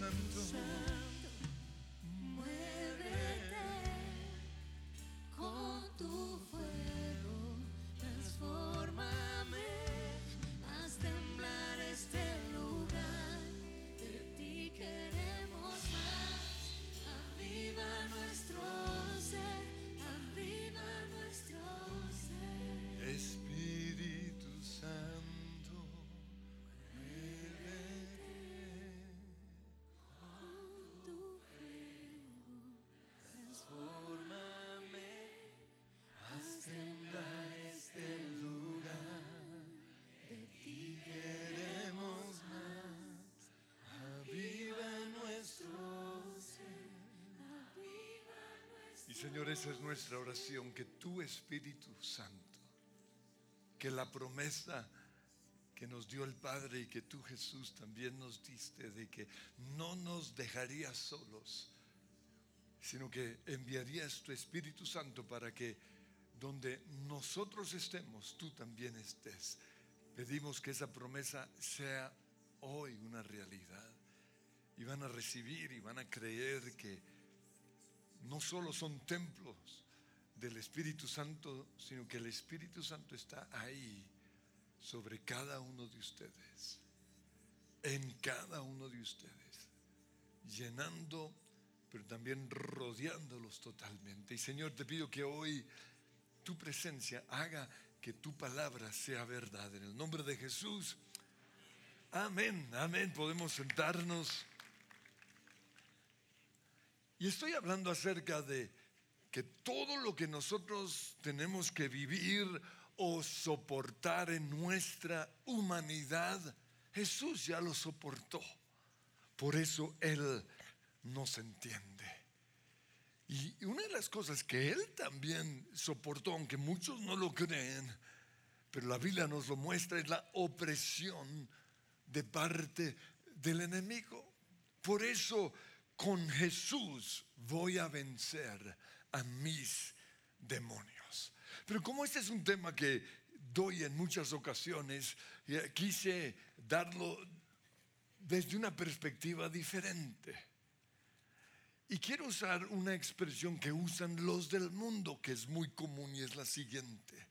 Espíritu Santo. Muévete Señor, esa es nuestra oración, que tu Espíritu Santo, que la promesa que nos dio el Padre y que tú Jesús también nos diste de que no nos dejarías solos, sino que enviarías tu Espíritu Santo para que donde nosotros estemos, tú también estés. Pedimos que esa promesa sea hoy una realidad y van a recibir y van a creer que no solo son templos del Espíritu Santo, sino que el Espíritu Santo está ahí sobre cada uno de ustedes, en cada uno de ustedes, llenando, pero también rodeándolos totalmente. Y Señor, te pido que hoy tu presencia haga que tu palabra sea verdad. En el nombre de Jesús. Amén, amén. Podemos sentarnos. Y estoy hablando acerca de que todo lo que nosotros tenemos que vivir o soportar en nuestra humanidad, Jesús ya lo soportó. Por eso Él nos entiende. Y una de las cosas que Él también soportó, aunque muchos no lo creen, pero la Biblia nos lo muestra, es la opresión de parte del enemigo. Por eso con Jesús voy a vencer a mis demonios. Pero como este es un tema que doy en muchas ocasiones, eh, quise darlo desde una perspectiva diferente. Y quiero usar una expresión que usan los del mundo, que es muy común y es la siguiente.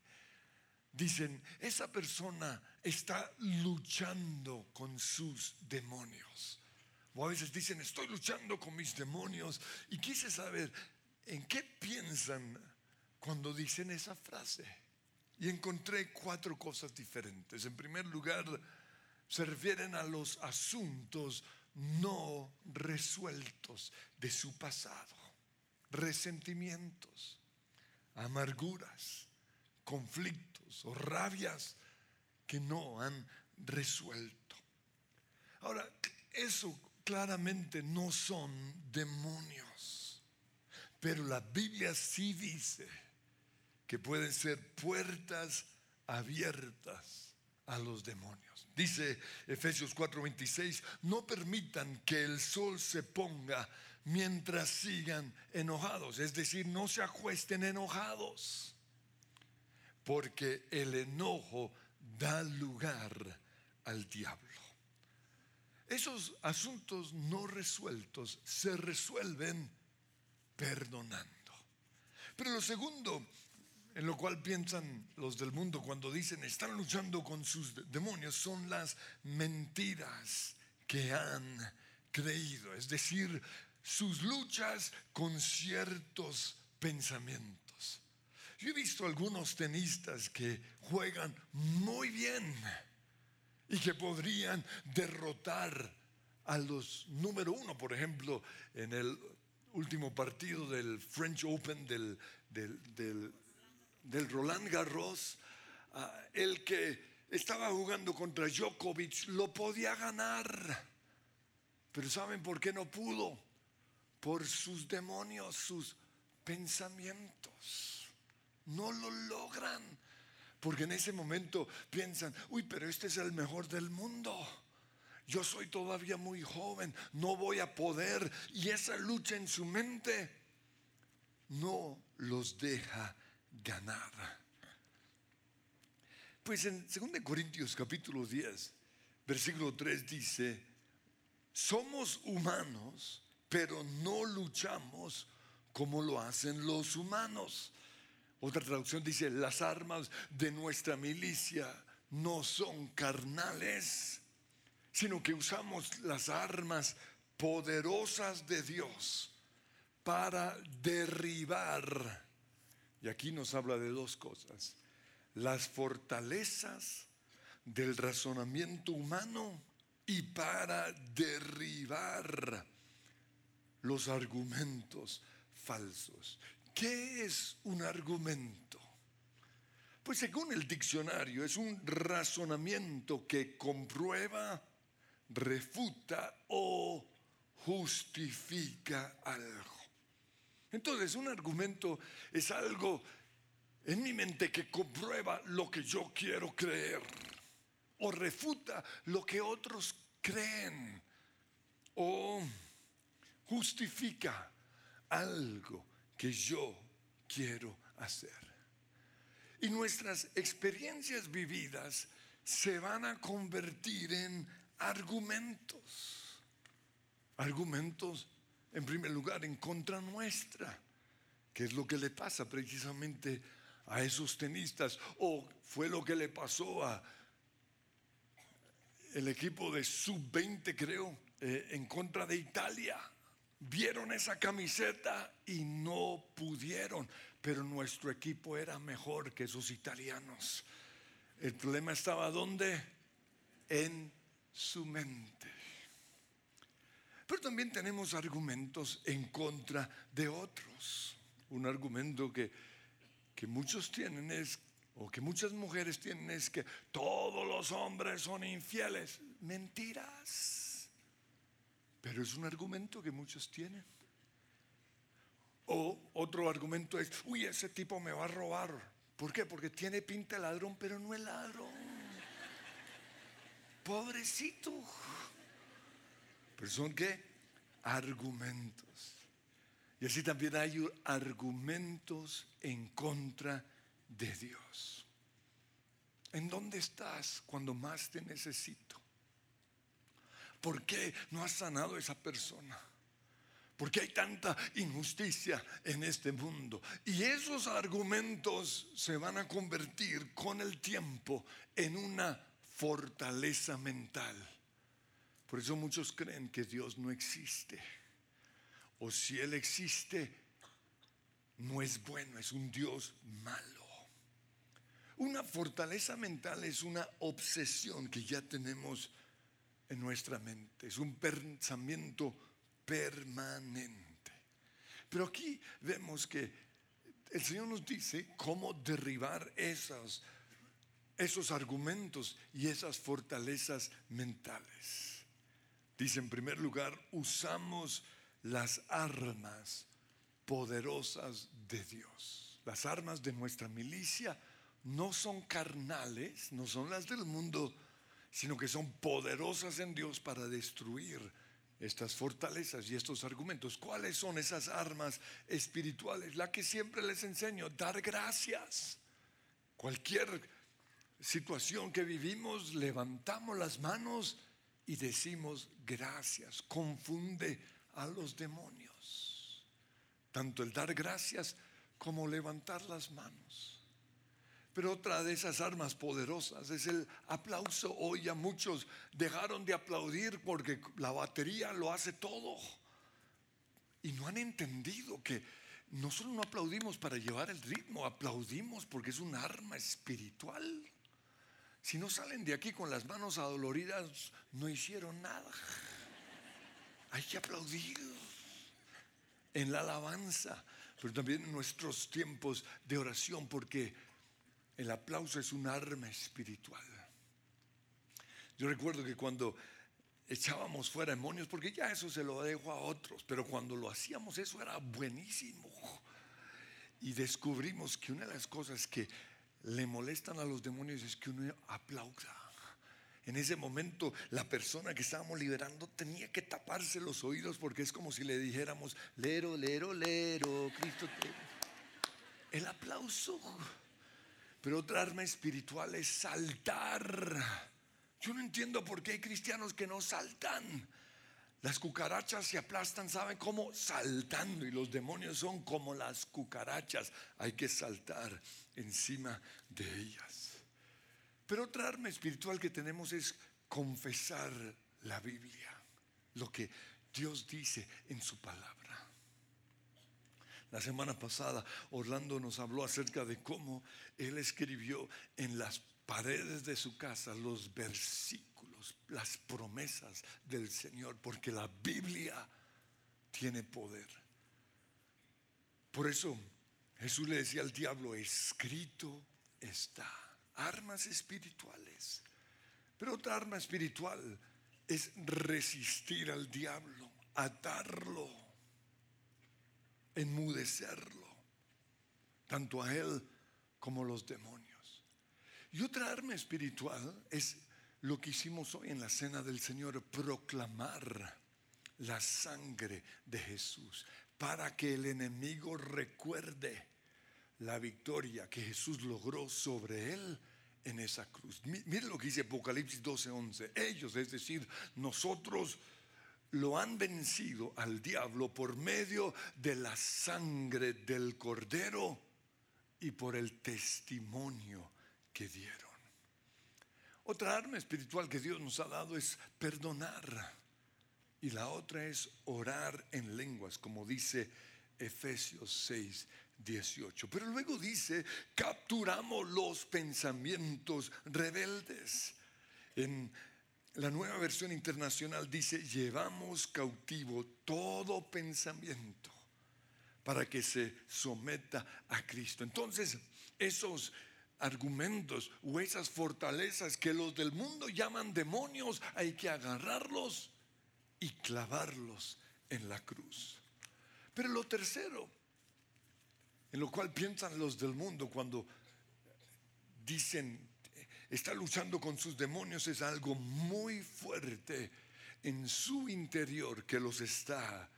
Dicen, esa persona está luchando con sus demonios. O a veces dicen, estoy luchando con mis demonios. Y quise saber, ¿en qué piensan cuando dicen esa frase? Y encontré cuatro cosas diferentes. En primer lugar, se refieren a los asuntos no resueltos de su pasado, resentimientos, amarguras, conflictos o rabias que no han resuelto. Ahora, eso claramente no son demonios, pero la Biblia sí dice que pueden ser puertas abiertas a los demonios. Dice Efesios 4:26, no permitan que el sol se ponga mientras sigan enojados, es decir, no se acuesten enojados, porque el enojo da lugar al diablo. Esos asuntos no resueltos se resuelven perdonando. Pero lo segundo en lo cual piensan los del mundo cuando dicen están luchando con sus demonios son las mentiras que han creído, es decir, sus luchas con ciertos pensamientos. Yo he visto algunos tenistas que juegan muy bien y que podrían derrotar a los número uno, por ejemplo, en el último partido del French Open del, del, del Roland Garros, ah, el que estaba jugando contra Djokovic lo podía ganar. Pero ¿saben por qué no pudo? Por sus demonios, sus pensamientos. No lo logran. Porque en ese momento piensan, uy, pero este es el mejor del mundo. Yo soy todavía muy joven, no voy a poder. Y esa lucha en su mente no los deja ganar. Pues en 2 Corintios capítulo 10, versículo 3 dice, somos humanos, pero no luchamos como lo hacen los humanos. Otra traducción dice, las armas de nuestra milicia no son carnales, sino que usamos las armas poderosas de Dios para derribar. Y aquí nos habla de dos cosas. Las fortalezas del razonamiento humano y para derribar los argumentos falsos. ¿Qué es un argumento? Pues según el diccionario es un razonamiento que comprueba, refuta o justifica algo. Entonces un argumento es algo en mi mente que comprueba lo que yo quiero creer o refuta lo que otros creen o justifica algo que yo quiero hacer. Y nuestras experiencias vividas se van a convertir en argumentos. Argumentos, en primer lugar, en contra nuestra, que es lo que le pasa precisamente a esos tenistas, o fue lo que le pasó a el equipo de sub-20, creo, eh, en contra de Italia. Vieron esa camiseta y no pudieron, pero nuestro equipo era mejor que esos italianos. El problema estaba ¿dónde? En su mente. Pero también tenemos argumentos en contra de otros. Un argumento que, que muchos tienen es o que muchas mujeres tienen es que todos los hombres son infieles. Mentiras. Pero es un argumento que muchos tienen. O otro argumento es, uy, ese tipo me va a robar. ¿Por qué? Porque tiene pinta de ladrón, pero no es ladrón. Pobrecito. Pero son qué? Argumentos. Y así también hay argumentos en contra de Dios. ¿En dónde estás cuando más te necesito? ¿Por qué no has sanado a esa persona? ¿Por qué hay tanta injusticia en este mundo? Y esos argumentos se van a convertir con el tiempo en una fortaleza mental. Por eso muchos creen que Dios no existe. O si Él existe, no es bueno, es un Dios malo. Una fortaleza mental es una obsesión que ya tenemos en nuestra mente, es un pensamiento permanente. Pero aquí vemos que el Señor nos dice cómo derribar esos, argumentos y esas fortalezas mentales. Dice en primer lugar, usamos las armas poderosas de Dios, las armas de nuestra milicia no son carnales, no son las del mundo, sino que son poderosas en Dios para destruir estas fortalezas y estos argumentos. ¿Cuáles son esas armas espirituales? La que siempre les enseño, dar gracias. Cualquier situación que vivimos, levantamos las manos y decimos gracias. Confunde a los demonios. Tanto el dar gracias como levantar las manos. Pero otra de esas armas poderosas es el aplauso. Hoy ya muchos dejaron de aplaudir porque la batería lo hace todo. Y no han entendido que nosotros no aplaudimos para llevar el ritmo, aplaudimos porque es un arma espiritual. Si no salen de aquí con las manos adoloridas, no hicieron nada. Hay que aplaudir en la alabanza, pero también en nuestros tiempos de oración, porque el aplauso es un arma espiritual. Yo recuerdo que cuando echábamos fuera demonios, porque ya eso se lo dejo a otros, pero cuando lo hacíamos eso era buenísimo. Y descubrimos que una de las cosas que le molestan a los demonios es que uno aplauda. En ese momento la persona que estábamos liberando tenía que taparse los oídos porque es como si le dijéramos, lero, lero, lero, Cristo te... El aplauso pero otra arma espiritual es saltar. Yo no entiendo por qué hay cristianos que no saltan. Las cucarachas se aplastan, ¿saben cómo? Saltando. Y los demonios son como las cucarachas. Hay que saltar encima de ellas. Pero otra arma espiritual que tenemos es confesar la Biblia. Lo que Dios dice en su palabra. La semana pasada Orlando nos habló acerca de cómo él escribió en las paredes de su casa los versículos, las promesas del Señor, porque la Biblia tiene poder. Por eso Jesús le decía al diablo, escrito está, armas espirituales. Pero otra arma espiritual es resistir al diablo, atarlo enmudecerlo, tanto a él como a los demonios. Y otra arma espiritual es lo que hicimos hoy en la cena del Señor, proclamar la sangre de Jesús, para que el enemigo recuerde la victoria que Jesús logró sobre él en esa cruz. Mire lo que dice Apocalipsis 12:11. Ellos, es decir, nosotros lo han vencido al diablo por medio de la sangre del cordero y por el testimonio que dieron. Otra arma espiritual que Dios nos ha dado es perdonar. Y la otra es orar en lenguas, como dice Efesios 6, 18. Pero luego dice, capturamos los pensamientos rebeldes. En la nueva versión internacional dice, llevamos cautivo todo pensamiento para que se someta a Cristo. Entonces, esos argumentos o esas fortalezas que los del mundo llaman demonios, hay que agarrarlos y clavarlos en la cruz. Pero lo tercero, en lo cual piensan los del mundo cuando dicen está luchando con sus demonios es algo muy fuerte en su interior que los está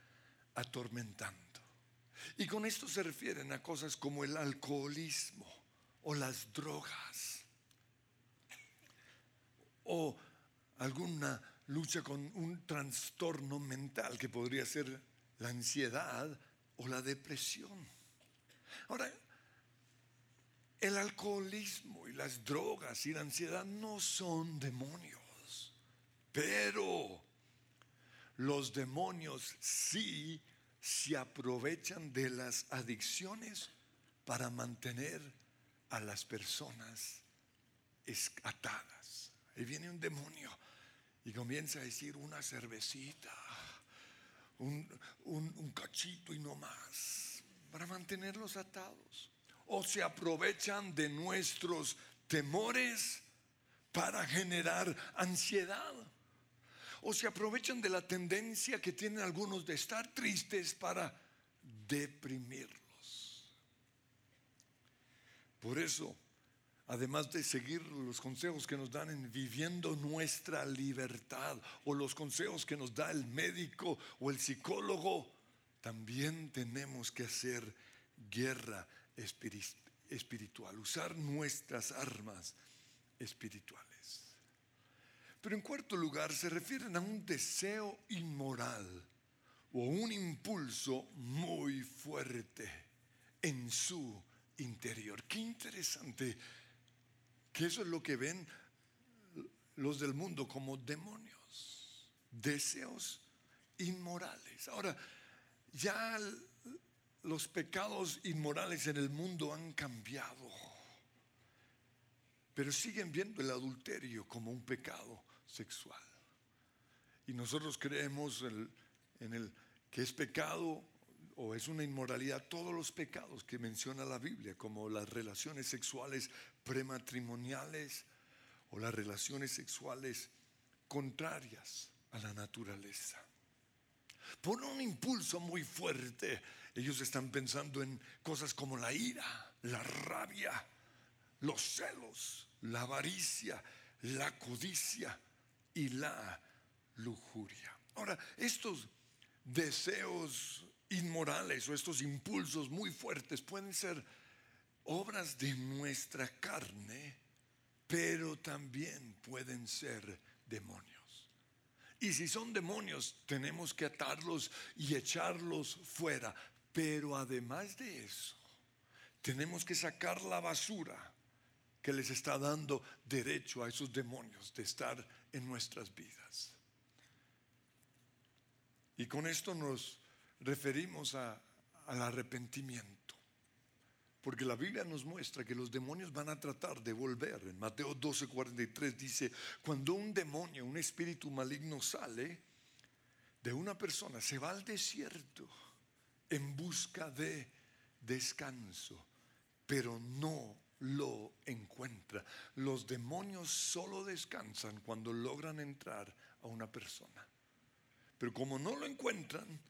atormentando. Y con esto se refieren a cosas como el alcoholismo o las drogas o alguna lucha con un trastorno mental que podría ser la ansiedad o la depresión. Ahora, el alcoholismo y las drogas y la ansiedad no son demonios, pero los demonios sí se aprovechan de las adicciones para mantener a las personas atadas. Ahí viene un demonio y comienza a decir una cervecita, un, un cachito y no más, para mantenerlos atados o se aprovechan de nuestros temores para generar ansiedad. O se aprovechan de la tendencia que tienen algunos de estar tristes para deprimirlos. Por eso, además de seguir los consejos que nos dan en viviendo nuestra libertad o los consejos que nos da el médico o el psicólogo, también tenemos que hacer guerra espiritual, usar nuestras armas espirituales. Pero en cuarto lugar se refieren a un deseo inmoral o un impulso muy fuerte en su interior. Qué interesante que eso es lo que ven los del mundo como demonios, deseos inmorales. Ahora, ya los pecados inmorales en el mundo han cambiado, pero siguen viendo el adulterio como un pecado sexual. Y nosotros creemos en el, que es pecado o es una inmoralidad todos los pecados que menciona la Biblia, como las relaciones sexuales prematrimoniales o las relaciones sexuales contrarias a la naturaleza. Por un impulso muy fuerte ellos están pensando en cosas como la ira, la rabia, los celos, la avaricia, la codicia y la lujuria. Ahora, estos deseos inmorales o estos impulsos muy fuertes pueden ser obras de nuestra carne, pero también pueden ser demonios. Y si son demonios, tenemos que atarlos y echarlos fuera. Pero además de eso, tenemos que sacar la basura que les está dando derecho a esos demonios de estar en nuestras vidas. Y con esto nos referimos al arrepentimiento. Porque la Biblia nos muestra que los demonios van a tratar de volver. En Mateo 12:43 dice, cuando un demonio, un espíritu maligno sale de una persona, se va al desierto en busca de descanso, pero no lo encuentra. Los demonios solo descansan cuando logran entrar a una persona. Pero como no lo encuentran,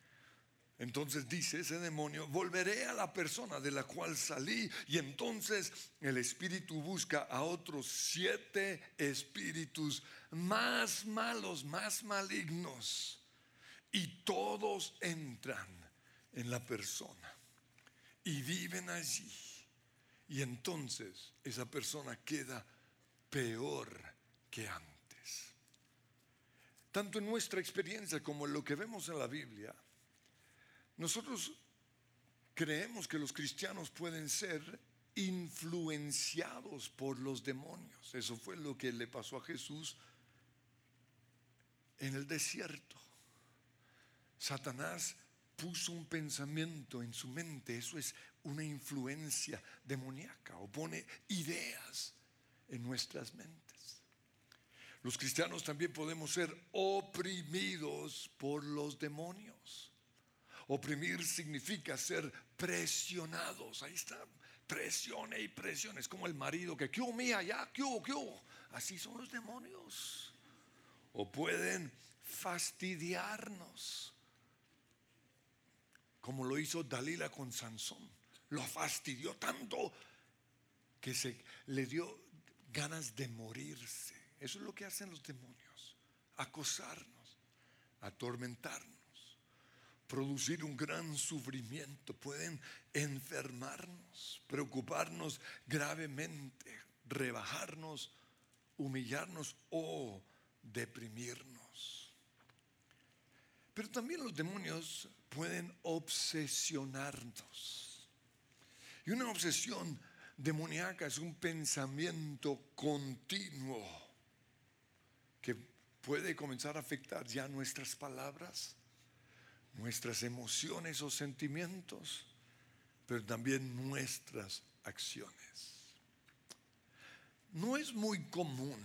entonces dice ese demonio, volveré a la persona de la cual salí. Y entonces el espíritu busca a otros siete espíritus más malos, más malignos. Y todos entran en la persona y viven allí. Y entonces esa persona queda peor que antes. Tanto en nuestra experiencia como en lo que vemos en la Biblia, nosotros creemos que los cristianos pueden ser influenciados por los demonios. Eso fue lo que le pasó a Jesús en el desierto. Satanás puso un pensamiento en su mente, eso es una influencia demoníaca o pone ideas en nuestras mentes. Los cristianos también podemos ser oprimidos por los demonios. Oprimir significa ser presionados. Ahí está, presione y presione. Es como el marido que, ¿qué mía? Ya, ¿qué qué? Así son los demonios. O pueden fastidiarnos, como lo hizo Dalila con Sansón. Lo fastidió tanto que se le dio ganas de morirse. Eso es lo que hacen los demonios, acosarnos, atormentarnos, producir un gran sufrimiento, pueden enfermarnos, preocuparnos gravemente, rebajarnos, humillarnos o deprimirnos. Pero también los demonios pueden obsesionarnos. Y una obsesión demoníaca es un pensamiento continuo que puede comenzar a afectar ya nuestras palabras, nuestras emociones o sentimientos, pero también nuestras acciones. No es muy común,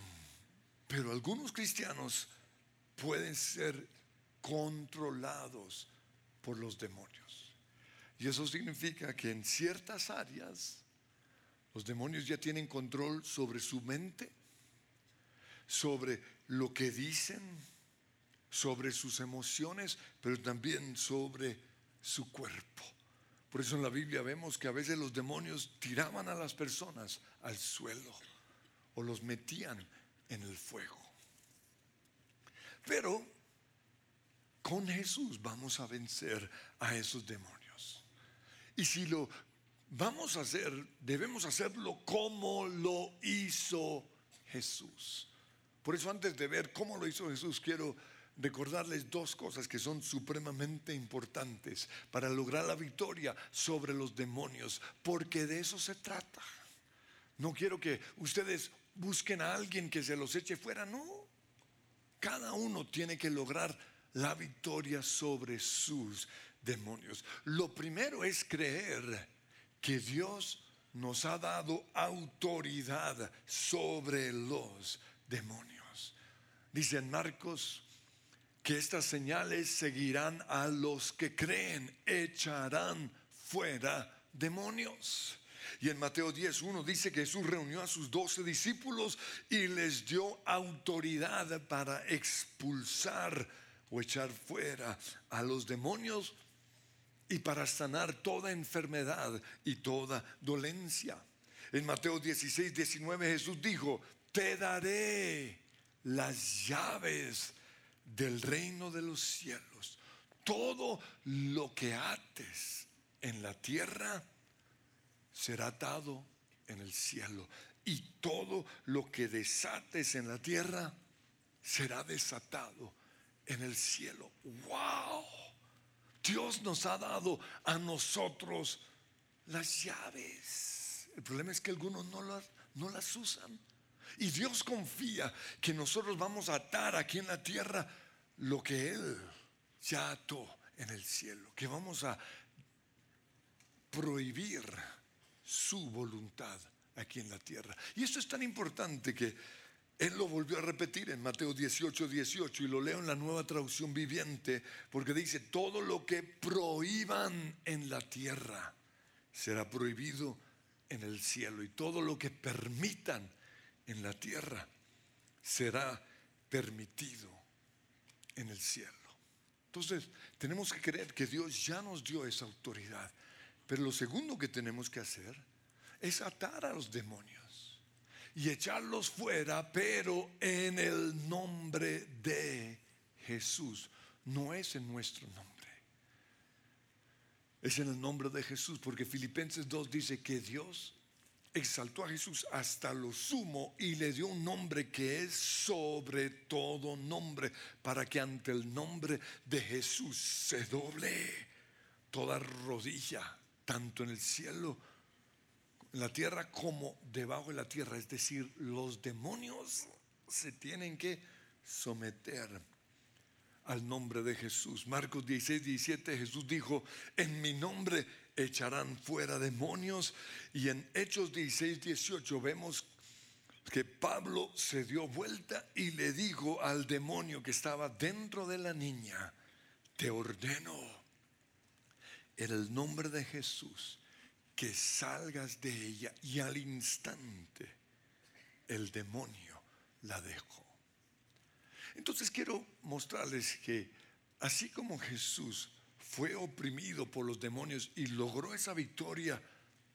pero algunos cristianos pueden ser controlados por los demonios. Y eso significa que en ciertas áreas los demonios ya tienen control sobre su mente, sobre lo que dicen, sobre sus emociones, pero también sobre su cuerpo. Por eso en la Biblia vemos que a veces los demonios tiraban a las personas al suelo o los metían en el fuego. Pero con Jesús vamos a vencer a esos demonios. Y si lo vamos a hacer, debemos hacerlo como lo hizo Jesús. Por eso antes de ver cómo lo hizo Jesús, quiero recordarles dos cosas que son supremamente importantes para lograr la victoria sobre los demonios, porque de eso se trata. No quiero que ustedes busquen a alguien que se los eche fuera, no. Cada uno tiene que lograr la victoria sobre sus demonios. Lo primero es creer que Dios nos ha dado autoridad sobre los demonios. Dice en Marcos que estas señales seguirán a los que creen, echarán fuera demonios. Y en Mateo 10.1 dice que Jesús reunió a sus doce discípulos y les dio autoridad para expulsar o echar fuera a los demonios y para sanar toda enfermedad y toda dolencia. En Mateo 16, 19 Jesús dijo, te daré las llaves del reino de los cielos. Todo lo que ates en la tierra será atado en el cielo. Y todo lo que desates en la tierra será desatado en el cielo. ¡Wow! Dios nos ha dado a nosotros las llaves. El problema es que algunos no las, no las usan. Y Dios confía que nosotros vamos a atar aquí en la tierra lo que Él ya ató en el cielo. Que vamos a prohibir su voluntad aquí en la tierra. Y esto es tan importante que él lo volvió a repetir en Mateo 18, 18 y lo leo en la nueva traducción viviente porque dice, todo lo que prohíban en la tierra será prohibido en el cielo y todo lo que permitan en la tierra será permitido en el cielo. Entonces, tenemos que creer que Dios ya nos dio esa autoridad. Pero lo segundo que tenemos que hacer es atar a los demonios y echarlos fuera, pero en el nombre de Jesús. No es en nuestro nombre. Es en el nombre de Jesús, porque Filipenses 2 dice que Dios exaltó a Jesús hasta lo sumo y le dio un nombre que es sobre todo nombre, para que ante el nombre de Jesús se doble toda rodilla, tanto en el cielo, en la tierra, como debajo de la tierra. Es decir, los demonios se tienen que someter al nombre de Jesús. Marcos 16, 17, Jesús dijo, en mi nombre echarán fuera demonios. Y en Hechos 16, 18 vemos que Pablo se dio vuelta y le dijo al demonio que estaba dentro de la niña, te ordeno en el nombre de Jesús que salgas de ella. Y al instante el demonio la dejó. Entonces quiero mostrarles que así como Jesús fue oprimido por los demonios y logró esa victoria,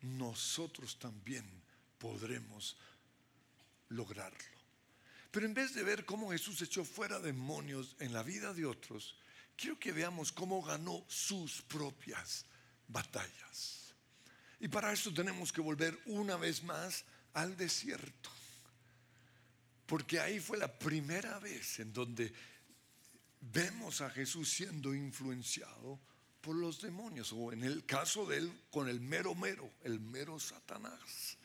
nosotros también podremos lograrlo. Pero en vez de ver cómo Jesús echó fuera demonios en la vida de otros, quiero que veamos cómo ganó sus propias batallas. Y para eso tenemos que volver una vez más al desierto. Porque ahí fue la primera vez en donde vemos a Jesús siendo influenciado por los demonios, o en el caso de él, con el mero mero, el mero Satanás.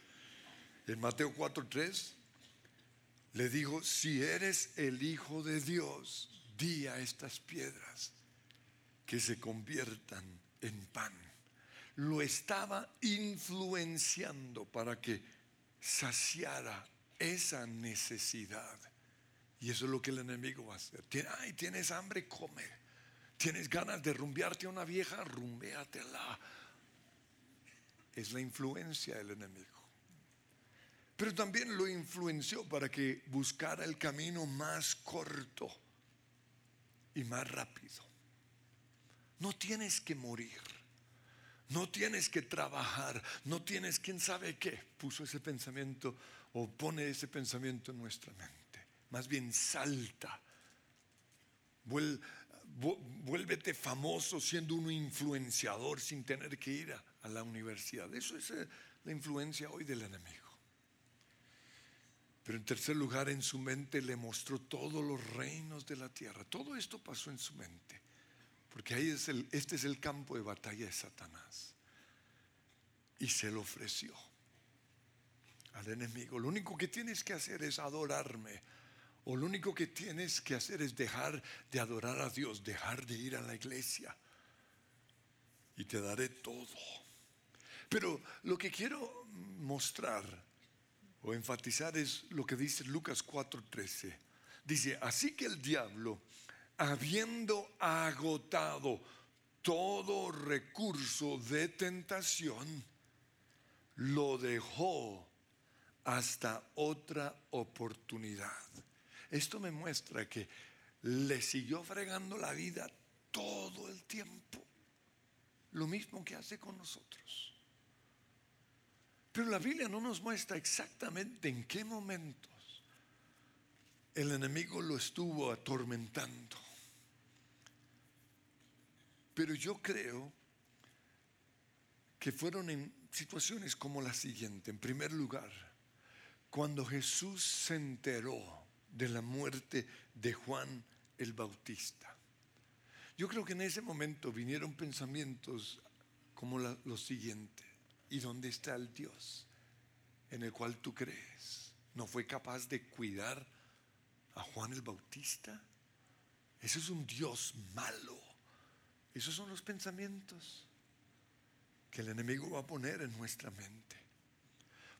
En Mateo 4:3 le dijo, si eres el Hijo de Dios, di a estas piedras que se conviertan en pan. Lo estaba influenciando para que saciara esa necesidad. Y eso es lo que el enemigo va a hacer. Ay, tienes hambre, come. Tienes ganas de rumbearte a una vieja, rumbeatela. Es la influencia del enemigo. Pero también lo influenció para que buscara el camino más corto y más rápido. No tienes que morir. No tienes que trabajar. No tienes quién sabe qué. Puso ese pensamiento o pone ese pensamiento en nuestra mente. Más bien salta. Vuélvete famoso siendo un influenciador sin tener que ir a, la universidad. Eso es eh, la influencia hoy del enemigo. Pero en tercer lugar, en su mente le mostró todos los reinos de la tierra. Todo esto pasó en su mente. Porque ahí es el, este es el campo de batalla de Satanás. Y se lo ofreció al enemigo. Lo único que tienes que hacer es adorarme. O lo único que tienes que hacer es dejar de adorar a Dios, dejar de ir a la iglesia. Y te daré todo. Pero lo que quiero mostrar o enfatizar es lo que dice Lucas 4:13. Dice, así que el diablo, habiendo agotado todo recurso de tentación, lo dejó hasta otra oportunidad. Esto me muestra que le siguió fregando la vida todo el tiempo. Lo mismo que hace con nosotros. Pero la Biblia no nos muestra exactamente en qué momentos el enemigo lo estuvo atormentando. Pero yo creo que fueron en situaciones como la siguiente. En primer lugar, cuando Jesús se enteró de la muerte de Juan el Bautista. Yo creo que en ese momento vinieron pensamientos como la- lo siguiente. ¿Y dónde está el Dios en el cual tú crees? ¿No fue capaz de cuidar a Juan el Bautista? Ese es un Dios malo. Esos son los pensamientos que el enemigo va a poner en nuestra mente.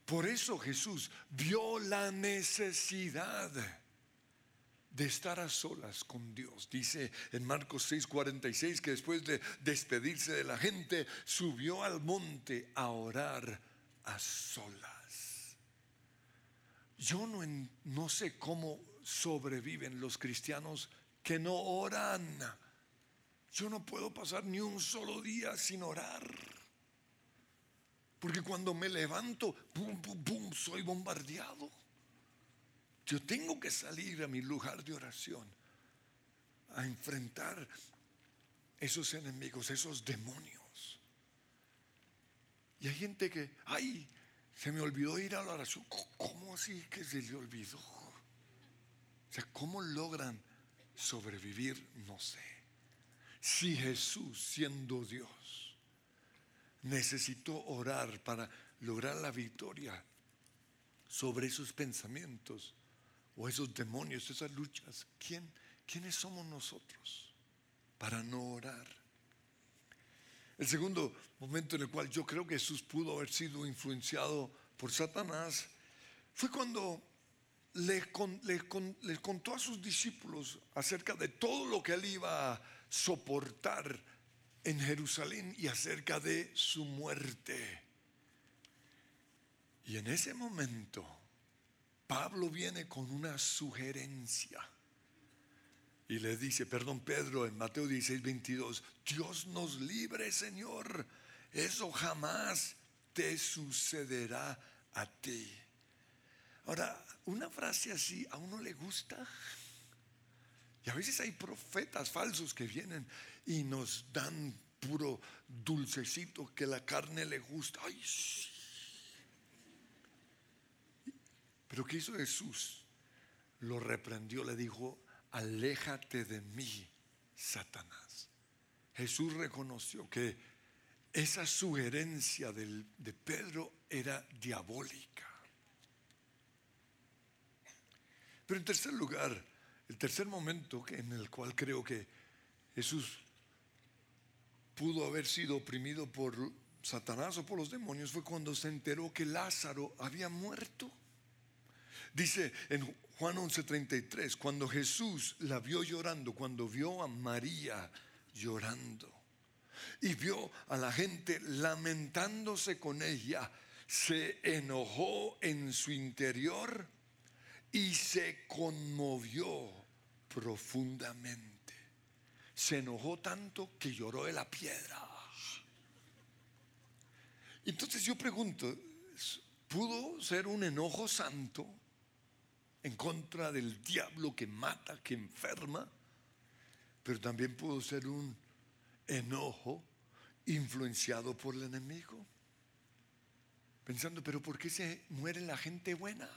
Por eso Jesús vio la necesidad de estar a solas con Dios. Dice en Marcos 6:46 que después de despedirse de la gente, subió al monte a orar a solas. Yo no, no sé cómo sobreviven los cristianos que no oran. Yo no puedo pasar ni un solo día sin orar. Porque cuando me levanto, pum, pum, pum, soy bombardeado. Yo tengo que salir a mi lugar de oración a enfrentar esos enemigos, esos demonios. Y hay gente que, ay, se me olvidó ir a la oración. ¿Cómo así que se le olvidó? O sea, ¿cómo logran sobrevivir? No sé. Si Jesús, siendo Dios, necesitó orar para lograr la victoria sobre esos pensamientos o esos demonios, esas luchas, ¿quién, ¿quiénes somos nosotros para no orar? El segundo momento en el cual yo creo que Jesús pudo haber sido influenciado por Satanás fue cuando le, le contó a sus discípulos acerca de todo lo que él iba a soportar en Jerusalén y acerca de su muerte. Y en ese momento, Pablo viene con una sugerencia. Y le dice, perdón, Pedro, en Mateo 16, 22, Dios nos libre, Señor. Eso jamás te sucederá a ti. Ahora, una frase así, ¿a uno le gusta? Y a veces hay profetas falsos que vienen y nos dan puro dulcecito que la carne le gusta. Ay, sí. Pero ¿qué hizo Jesús? Lo reprendió, le dijo, aléjate de mí, Satanás. Jesús reconoció que esa sugerencia de Pedro era diabólica. Pero en tercer lugar, el tercer momento en el cual creo que Jesús pudo haber sido oprimido por Satanás o por los demonios fue cuando se enteró que Lázaro había muerto. Dice en Juan 11:33, cuando Jesús la vio llorando, cuando vio a María llorando y vio a la gente lamentándose con ella, se enojó en su interior y se conmovió profundamente. Se enojó tanto que lloró de la piedra. Entonces yo pregunto, ¿pudo ser un enojo santo en contra del diablo que mata, que enferma? Pero también pudo ser un enojo influenciado por el enemigo. Pensando, pero ¿por qué se muere la gente buena?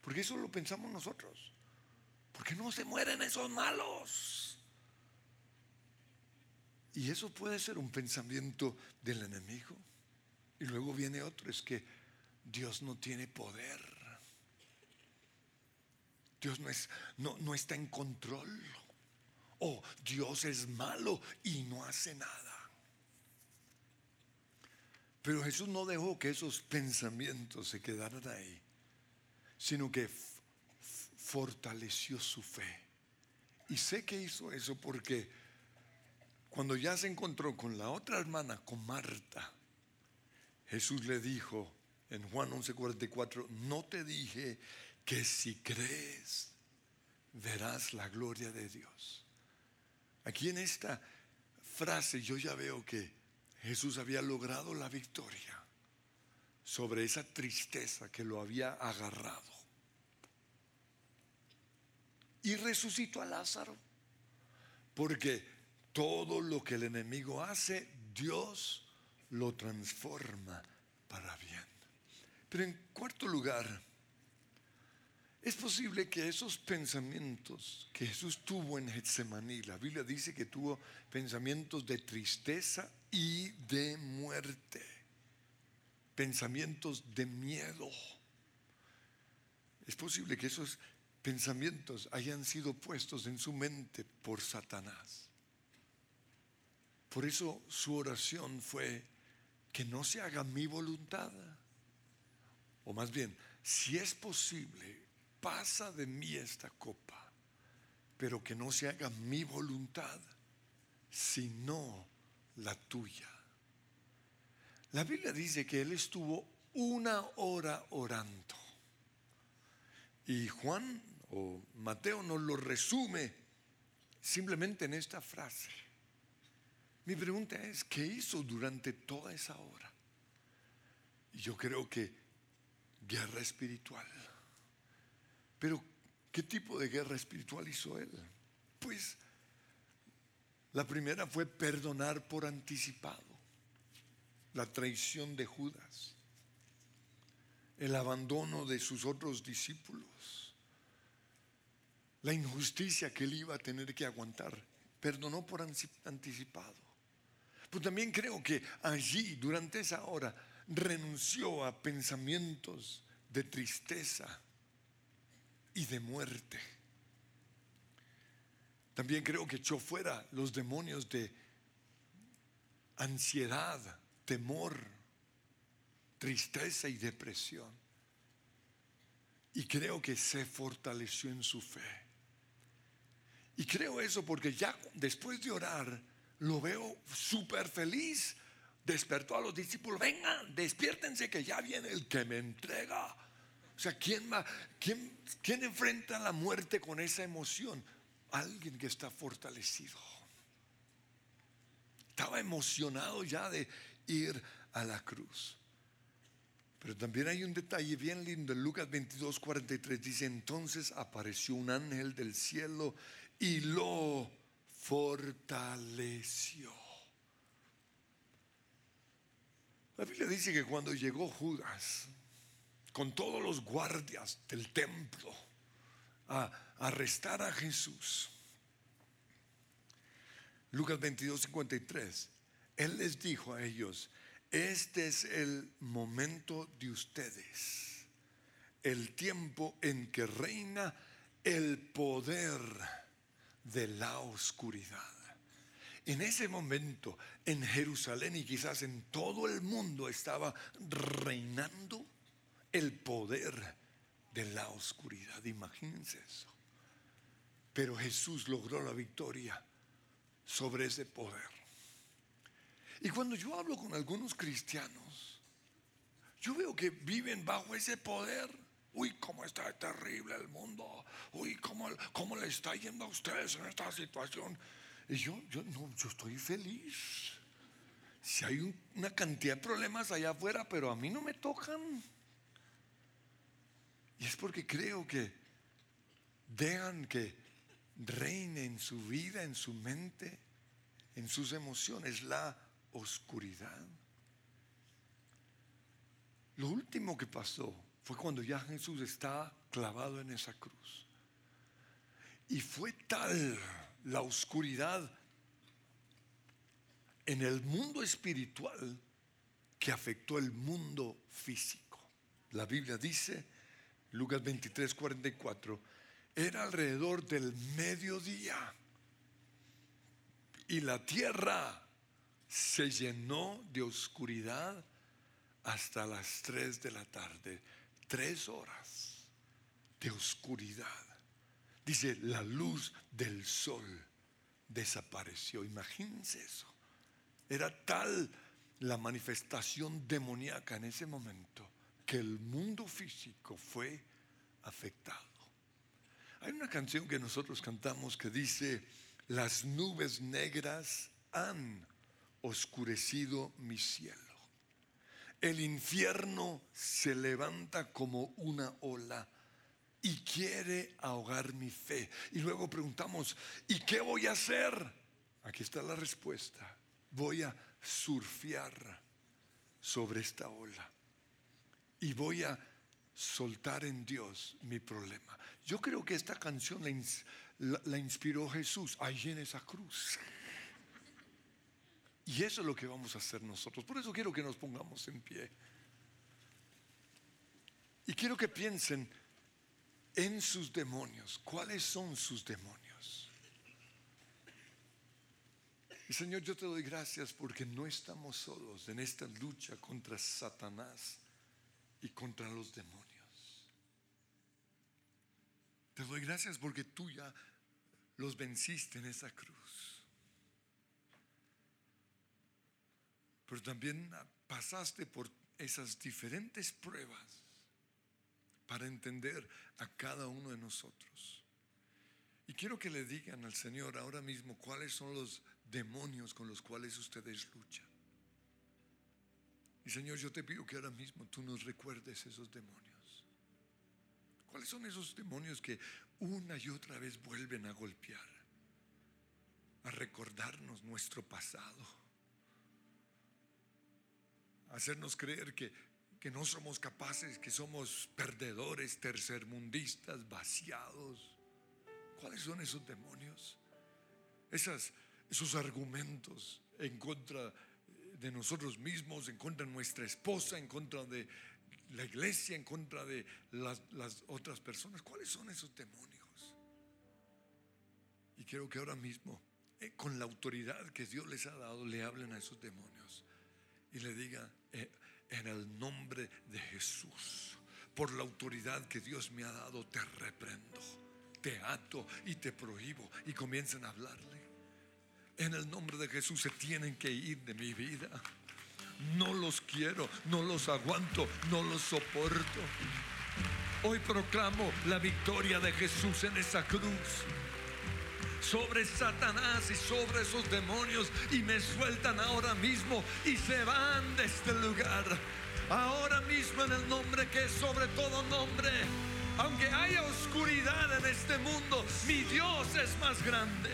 Porque eso lo pensamos nosotros. ¿Por qué no se mueren esos malos? Y eso puede ser un pensamiento del enemigo. Y luego viene otro, es que Dios no tiene poder. Dios no, es, no, no está en control. O Dios es malo y no hace nada. Pero Jesús no dejó que esos pensamientos se quedaran ahí, sino que fortaleció su fe. Y sé que hizo eso porque cuando ya se encontró con la otra hermana, con Marta, Jesús le dijo en Juan 11:44, no te dije que si crees verás la gloria de Dios. Aquí en esta frase yo ya veo que Jesús había logrado la victoria sobre esa tristeza que lo había agarrado. Y resucitó a Lázaro. Porque todo lo que el enemigo hace, Dios lo transforma para bien. Pero en cuarto lugar, Es posible que esos pensamientos que Jesús tuvo en Getsemaní, la Biblia dice que tuvo pensamientos de tristeza y de muerte, pensamientos de miedo. Es posible que esos pensamientos hayan sido puestos en su mente por Satanás. Por eso su oración fue que no se haga mi voluntad. O más bien, si es posible, pasa de mí esta copa, pero que no se haga mi voluntad, sino la tuya. La Biblia dice que él estuvo una hora orando. Y Juan o Mateo nos lo resume simplemente en esta frase. Mi pregunta es, ¿qué hizo durante toda esa hora? Y yo creo que guerra espiritual. Pero, ¿qué tipo de guerra espiritual hizo él? Pues, la primera fue perdonar por anticipado, la traición de Judas, el abandono de sus otros discípulos, la injusticia que él iba a tener que aguantar, perdonó por anticipado. Pues también creo que allí, durante esa hora, renunció a pensamientos de tristeza, y de muerte. También creo que echó fuera los demonios de ansiedad, temor, tristeza y depresión. Y creo que se fortaleció en su fe. Y creo eso porque ya después de orar lo veo súper feliz. Despertó a los discípulos, vengan, despiértense que ya viene el que me entrega o sea, ¿quién, quién, quién enfrenta la muerte con esa emoción? Alguien que está fortalecido. Estaba emocionado ya de ir a la cruz. Pero también hay un detalle bien lindo. En Lucas 22, 43 dice, entonces apareció un ángel del cielo y lo fortaleció. La Biblia dice que cuando llegó Judas, con todos los guardias del templo a arrestar a Jesús. Lucas 22, 53. Él les dijo a ellos, este es el momento de ustedes, el tiempo en que reina el poder de la oscuridad. En ese momento, en Jerusalén y quizás en todo el mundo estaba reinando el poder de la oscuridad. Imagínense eso. Pero Jesús logró la victoria sobre ese poder. Y cuando yo hablo con algunos cristianos, yo veo que viven bajo ese poder. Uy, cómo está terrible el mundo. Uy, cómo, cómo le está yendo a ustedes en esta situación. Y yo, yo, no, yo estoy feliz. Si hay una cantidad de problemas allá afuera, pero a mí no me tocan. Y es porque creo que dejan que reine en su vida, en su mente, en sus emociones, la oscuridad. Lo último que pasó fue cuando ya Jesús está clavado en esa cruz. Y fue tal la oscuridad en el mundo espiritual que afectó el mundo físico. La Biblia dice Lucas 23, 44, era alrededor del mediodía y la tierra se llenó de oscuridad hasta las 3 de la tarde. Tres horas de oscuridad. Dice, la luz del sol desapareció. Imagínense eso. Era tal la manifestación demoníaca en ese momento que el mundo físico fue afectado. Hay una canción que nosotros cantamos que dice, las nubes negras han oscurecido mi cielo. El infierno se levanta como una ola y quiere ahogar mi fe. Y luego preguntamos, ¿y qué voy a hacer? Aquí está la respuesta. Voy a surfear sobre esta ola y voy a soltar en Dios mi problema. Yo creo que esta canción la, ins- la- la inspiró Jesús allí en esa cruz. Y eso es lo que vamos a hacer nosotros. Por eso quiero que nos pongamos en pie. Y quiero que piensen en sus demonios. ¿Cuáles son sus demonios? Y Señor, yo te doy gracias porque no estamos solos en esta lucha contra Satanás y contra los demonios. Te doy gracias porque tú ya los venciste en esa cruz. Pero también pasaste por esas diferentes pruebas para entender a cada uno de nosotros. Y quiero que le digan al Señor ahora mismo cuáles son los demonios con los cuales ustedes luchan. Y Señor, yo te pido que ahora mismo tú nos recuerdes esos demonios. ¿Cuáles son esos demonios que una y otra vez vuelven a golpear? A recordarnos nuestro pasado. A hacernos creer que, que no somos capaces, que somos perdedores, tercermundistas, vaciados. ¿Cuáles son esos demonios? Esas, esos argumentos en contra de nosotros mismos, en contra de nuestra esposa, en contra de la iglesia, en contra de las, las otras personas. ¿Cuáles son esos demonios? Y quiero que ahora mismo, eh, con la autoridad que Dios les ha dado, le hablen a esos demonios y le digan, eh, en el nombre de Jesús, por la autoridad que Dios me ha dado, te reprendo, te ato y te prohíbo. Y comiencen a hablarle. En el nombre de Jesús se tienen que ir de mi vida. No los quiero, no los aguanto, no los soporto. Hoy proclamo la victoria de Jesús en esa cruz sobre Satanás y sobre esos demonios y me sueltan ahora mismo y se van de este lugar. Ahora mismo en el nombre que es sobre todo nombre. Aunque haya oscuridad en este mundo, mi Dios es más grande.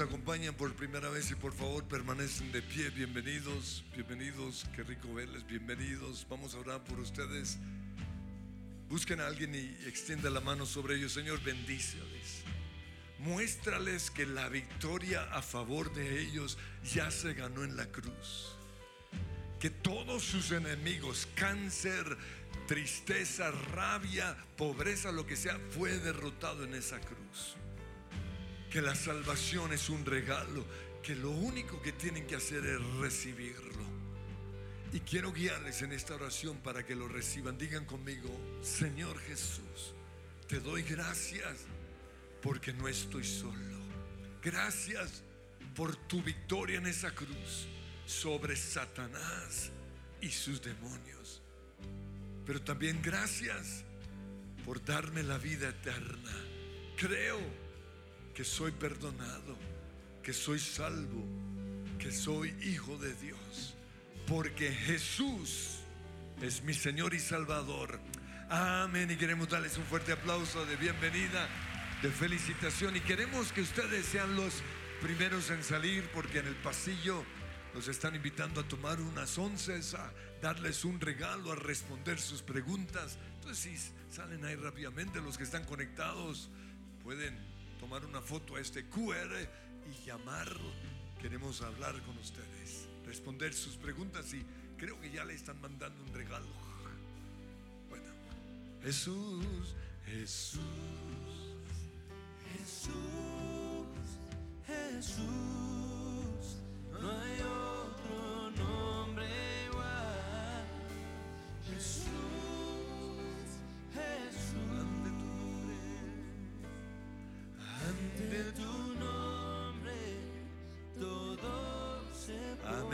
Acompañan por primera vez y por favor permanecen de pie. Bienvenidos, bienvenidos. Qué rico verles, bienvenidos. Vamos a orar por ustedes. Busquen a alguien y extienda la mano sobre ellos. Señor, bendíceles. Muéstrales que la victoria a favor de ellos ya se ganó en la cruz. Que todos sus enemigos, cáncer, tristeza, rabia, pobreza, lo que sea, fue derrotado en esa cruz que la salvación es un regalo, que lo único que tienen que hacer es recibirlo. Y quiero guiarles en esta oración para que lo reciban. Digan conmigo, Señor Jesús, te doy gracias porque no estoy solo. Gracias por tu victoria en esa cruz sobre Satanás y sus demonios. Pero también gracias por darme la vida eterna. Creo que soy perdonado, que soy salvo, que soy hijo de Dios, porque Jesús es mi Señor y Salvador. Amén. Y queremos darles un fuerte aplauso de bienvenida, de felicitación. Y queremos que ustedes sean los primeros en salir, porque en el pasillo los están invitando a tomar unas onces, a darles un regalo, a responder sus preguntas. Entonces, si salen ahí rápidamente, los que están conectados pueden tomar una foto a este QR y llamarlo. Queremos hablar con ustedes, responder sus preguntas y creo que ya le están mandando un regalo. Bueno, Jesús, Jesús. Jesús, Jesús,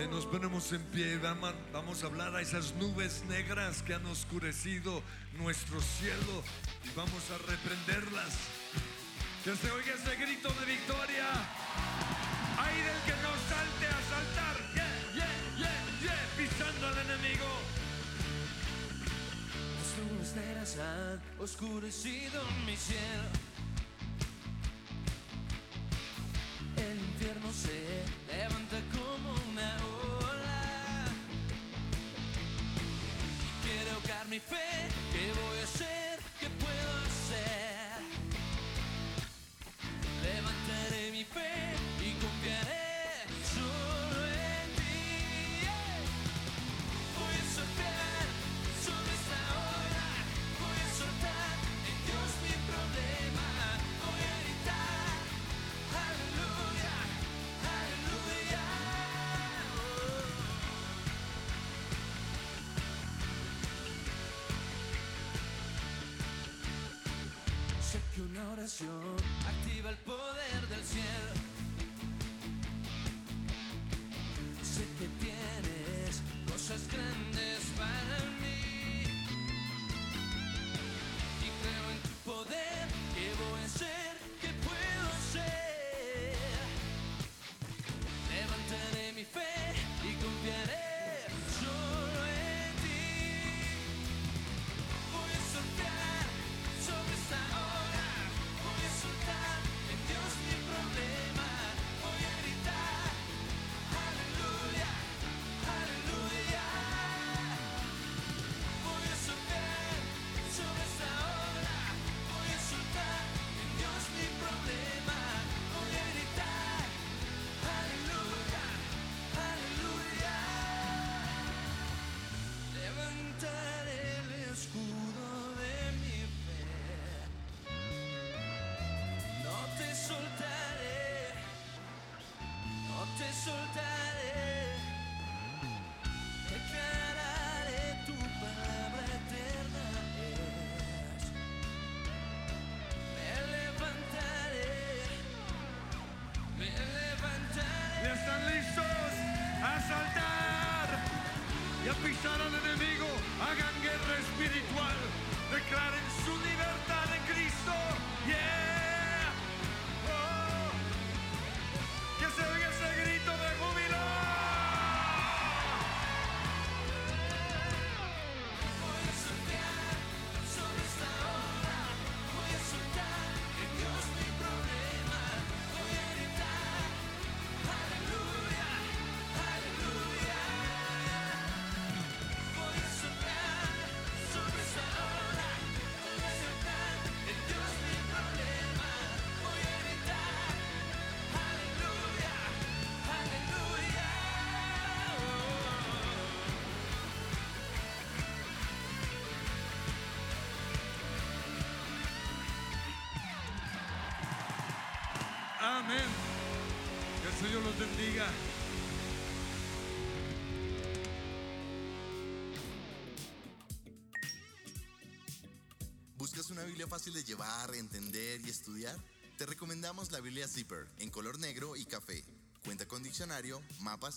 Nos ponemos en pie. Vamos a hablar a esas nubes negras que han oscurecido nuestro cielo y vamos a reprenderlas. Que se oiga ese grito de victoria. Hay del que no salte a saltar. Yeah, yeah, yeah, yeah. Pisando al enemigo. Las nubes negras han oscurecido mi cielo Activa el poder. Amén. Que el Señor los bendiga. ¿Buscas una Biblia fácil de llevar, entender y estudiar? Te recomendamos la Biblia Zipper en color negro y café. Cuenta con diccionario, mapas